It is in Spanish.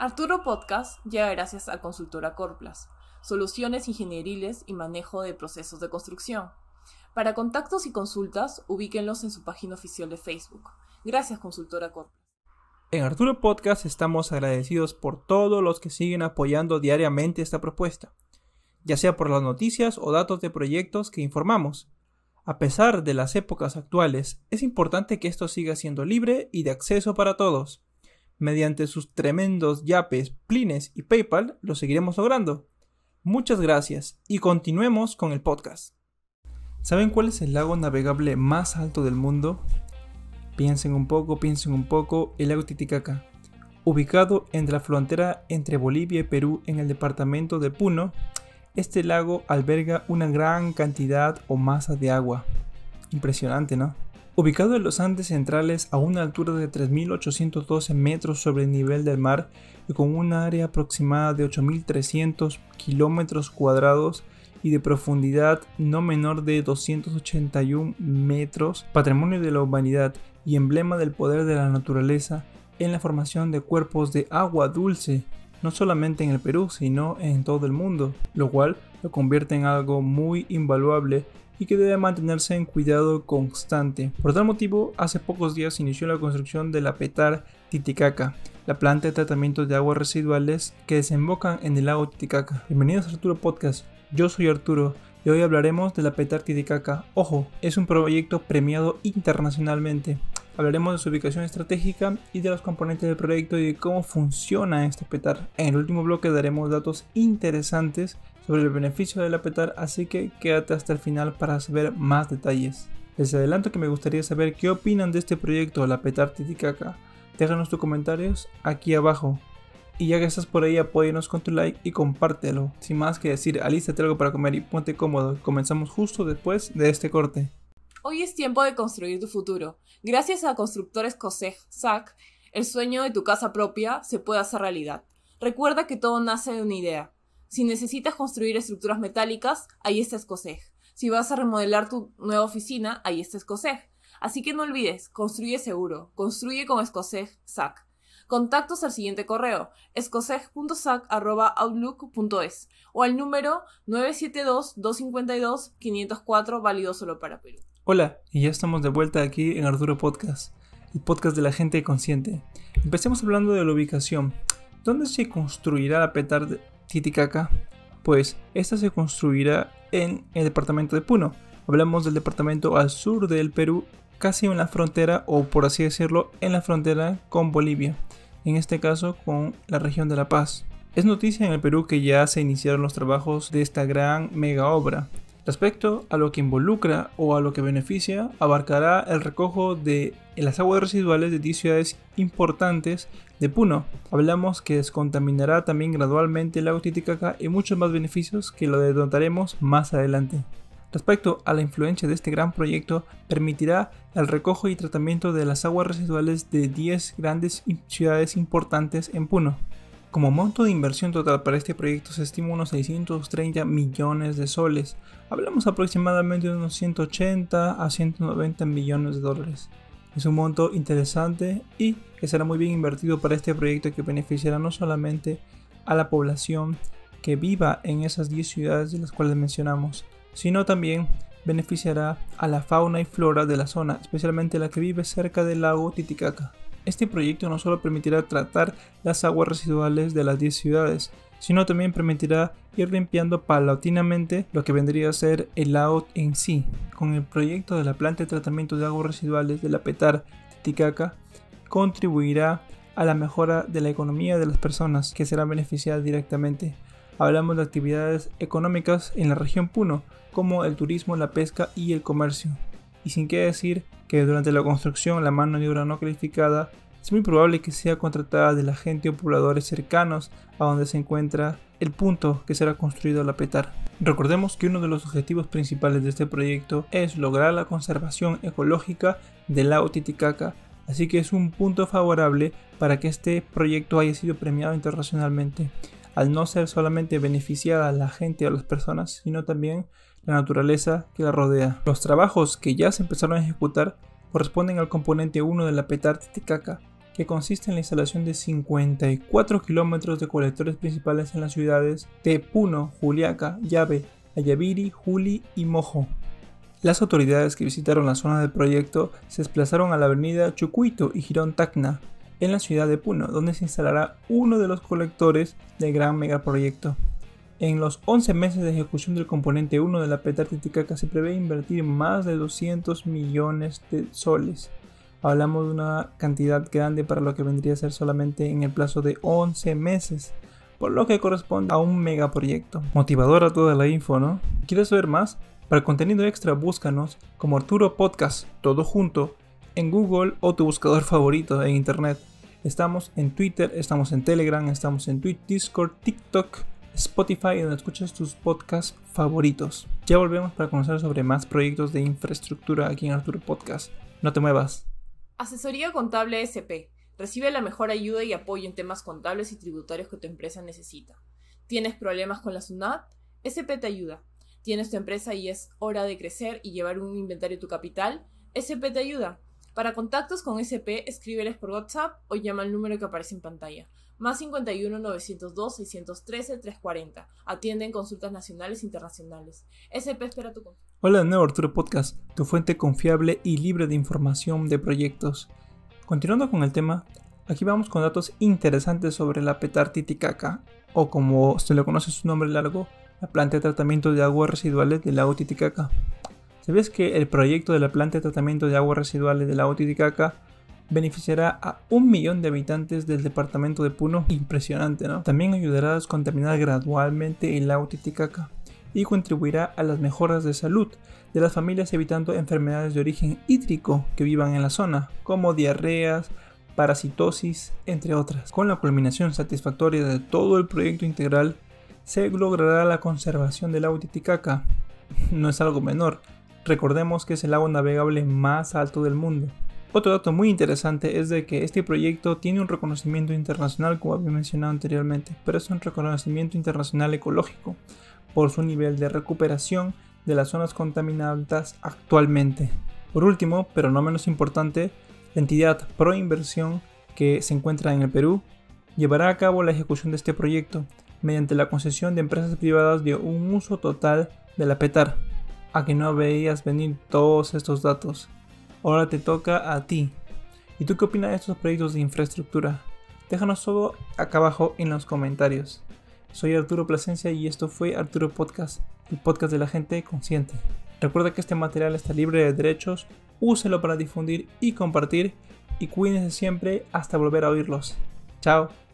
Arturo Podcast llega gracias a Consultora Corplas, soluciones ingenieriles y manejo de procesos de construcción. Para contactos y consultas, ubíquenlos en su página oficial de Facebook. Gracias, Consultora Corplas. En Arturo Podcast estamos agradecidos por todos los que siguen apoyando diariamente esta propuesta, ya sea por las noticias o datos de proyectos que informamos. A pesar de las épocas actuales, es importante que esto siga siendo libre y de acceso para todos mediante sus tremendos yapes, plines y PayPal, lo seguiremos logrando. Muchas gracias y continuemos con el podcast. ¿Saben cuál es el lago navegable más alto del mundo? Piensen un poco, piensen un poco, el lago Titicaca. Ubicado entre la frontera entre Bolivia y Perú en el departamento de Puno, este lago alberga una gran cantidad o masa de agua. Impresionante, ¿no? Ubicado en los Andes centrales a una altura de 3.812 metros sobre el nivel del mar y con una área aproximada de 8.300 kilómetros cuadrados y de profundidad no menor de 281 metros, patrimonio de la humanidad y emblema del poder de la naturaleza en la formación de cuerpos de agua dulce, no solamente en el Perú, sino en todo el mundo, lo cual lo convierte en algo muy invaluable y que debe mantenerse en cuidado constante. Por tal motivo, hace pocos días inició la construcción de la Petar Titicaca, la planta de tratamiento de aguas residuales que desembocan en el lago Titicaca. Bienvenidos a Arturo Podcast, yo soy Arturo y hoy hablaremos de la Petar Titicaca. Ojo, es un proyecto premiado internacionalmente. Hablaremos de su ubicación estratégica y de los componentes del proyecto y de cómo funciona este petar. En el último bloque daremos datos interesantes sobre el beneficio del apetar, así que quédate hasta el final para saber más detalles. Les adelanto que me gustaría saber qué opinan de este proyecto, la Petar Titicaca. Déjanos tus comentarios aquí abajo. Y ya que estás por ahí, apóyanos con tu like y compártelo. Sin más que decir, alístate algo para comer y ponte cómodo. Comenzamos justo después de este corte. Hoy es tiempo de construir tu futuro. Gracias a Constructores COSEG SAC, el sueño de tu casa propia se puede hacer realidad. Recuerda que todo nace de una idea. Si necesitas construir estructuras metálicas, ahí está Escoseg. Si vas a remodelar tu nueva oficina, ahí está Escoseg. Así que no olvides, construye seguro, construye con Escoseg SAC. Contactos al siguiente correo, escoseg.sac.outlook.es o al número 972-252-504 válido solo para Perú. Hola, y ya estamos de vuelta aquí en Arturo Podcast, el podcast de la gente consciente. Empecemos hablando de la ubicación. ¿Dónde se construirá la petar Titicaca, pues esta se construirá en el departamento de Puno. Hablamos del departamento al sur del Perú, casi en la frontera, o por así decirlo, en la frontera con Bolivia, en este caso con la región de La Paz. Es noticia en el Perú que ya se iniciaron los trabajos de esta gran mega obra. Respecto a lo que involucra o a lo que beneficia, abarcará el recojo de las aguas residuales de 10 ciudades importantes de Puno. Hablamos que descontaminará también gradualmente el lago Titicaca y muchos más beneficios que lo denotaremos más adelante. Respecto a la influencia de este gran proyecto, permitirá el recojo y tratamiento de las aguas residuales de 10 grandes ciudades importantes en Puno. Como monto de inversión total para este proyecto se estima unos 630 millones de soles. Hablamos aproximadamente de unos 180 a 190 millones de dólares. Es un monto interesante y que será muy bien invertido para este proyecto que beneficiará no solamente a la población que viva en esas 10 ciudades de las cuales mencionamos, sino también beneficiará a la fauna y flora de la zona, especialmente la que vive cerca del lago Titicaca. Este proyecto no solo permitirá tratar las aguas residuales de las 10 ciudades, sino también permitirá ir limpiando paulatinamente lo que vendría a ser el lago en sí. Con el proyecto de la planta de tratamiento de aguas residuales de la Petar Titicaca, contribuirá a la mejora de la economía de las personas que serán beneficiadas directamente. Hablamos de actividades económicas en la región Puno, como el turismo, la pesca y el comercio. Y sin qué decir que durante la construcción la mano de obra no calificada es muy probable que sea contratada de la gente o pobladores cercanos a donde se encuentra el punto que será construido la petar. Recordemos que uno de los objetivos principales de este proyecto es lograr la conservación ecológica del lago Titicaca, así que es un punto favorable para que este proyecto haya sido premiado internacionalmente, al no ser solamente beneficiada la gente o a las personas, sino también la naturaleza que la rodea. Los trabajos que ya se empezaron a ejecutar corresponden al componente 1 de la Petar Titicaca, que consiste en la instalación de 54 kilómetros de colectores principales en las ciudades de Puno, Juliaca, Llave, Ayaviri, Juli y Mojo. Las autoridades que visitaron la zona del proyecto se desplazaron a la avenida Chucuito y Girón Tacna, en la ciudad de Puno, donde se instalará uno de los colectores del gran megaproyecto. En los 11 meses de ejecución del componente 1 de la PETAR Titicaca se prevé invertir más de 200 millones de soles. Hablamos de una cantidad grande para lo que vendría a ser solamente en el plazo de 11 meses, por lo que corresponde a un megaproyecto. Motivadora toda la info, ¿no? ¿Quieres saber más? Para contenido extra búscanos como Arturo Podcast, todo junto, en Google o tu buscador favorito en Internet. Estamos en Twitter, estamos en Telegram, estamos en Twitch, Discord, TikTok Spotify donde escuchas tus podcasts favoritos. Ya volvemos para conocer sobre más proyectos de infraestructura aquí en Arturo Podcast. No te muevas. Asesoría Contable SP. Recibe la mejor ayuda y apoyo en temas contables y tributarios que tu empresa necesita. ¿Tienes problemas con la SUNAT? SP te ayuda. ¿Tienes tu empresa y es hora de crecer y llevar un inventario de tu capital? SP te ayuda. Para contactos con SP, escríbeles por WhatsApp o llama al número que aparece en pantalla más 51 902 613 340. Atienden consultas nacionales e internacionales. SP espera tu consulta. Hola de nuevo Arturo Podcast, tu fuente confiable y libre de información de proyectos. Continuando con el tema, aquí vamos con datos interesantes sobre la Petar Titicaca, o como se le conoce su nombre largo, la planta de tratamiento de aguas residuales del lago Titicaca. ¿Sabías que el proyecto de la planta de tratamiento de aguas residuales del lago Titicaca beneficiará a un millón de habitantes del departamento de Puno. Impresionante, ¿no? También ayudará a descontaminar gradualmente el lago Titicaca y contribuirá a las mejoras de salud de las familias evitando enfermedades de origen hídrico que vivan en la zona, como diarreas, parasitosis, entre otras. Con la culminación satisfactoria de todo el proyecto integral, se logrará la conservación del lago Titicaca. No es algo menor, recordemos que es el lago navegable más alto del mundo. Otro dato muy interesante es de que este proyecto tiene un reconocimiento internacional, como había mencionado anteriormente, pero es un reconocimiento internacional ecológico por su nivel de recuperación de las zonas contaminadas actualmente. Por último, pero no menos importante, la entidad Pro Inversión que se encuentra en el Perú llevará a cabo la ejecución de este proyecto mediante la concesión de empresas privadas de un uso total de la PETAR. A que no veías venir todos estos datos. Ahora te toca a ti. ¿Y tú qué opinas de estos proyectos de infraestructura? Déjanos todo acá abajo en los comentarios. Soy Arturo Plasencia y esto fue Arturo Podcast, el podcast de la gente consciente. Recuerda que este material está libre de derechos, úselo para difundir y compartir y cuídense siempre hasta volver a oírlos. Chao.